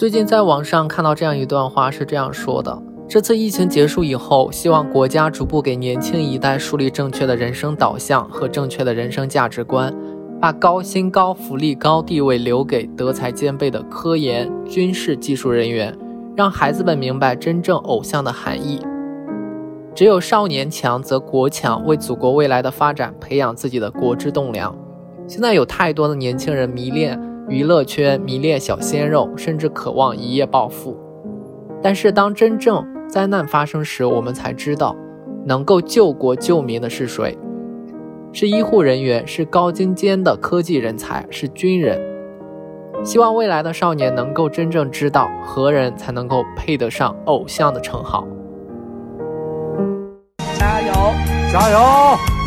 最近在网上看到这样一段话，是这样说的：这次疫情结束以后，希望国家逐步给年轻一代树立正确的人生导向和正确的人生价值观，把高薪、高福利、高地位留给德才兼备的科研、军事、技术人员，让孩子们明白真正偶像的含义。只有少年强则国强，为祖国未来的发展培养自己的国之栋梁。现在有太多的年轻人迷恋。娱乐圈迷恋小鲜肉，甚至渴望一夜暴富。但是，当真正灾难发生时，我们才知道，能够救国救民的是谁？是医护人员，是高精尖的科技人才，是军人。希望未来的少年能够真正知道，何人才能够配得上偶像的称号。加油！加油！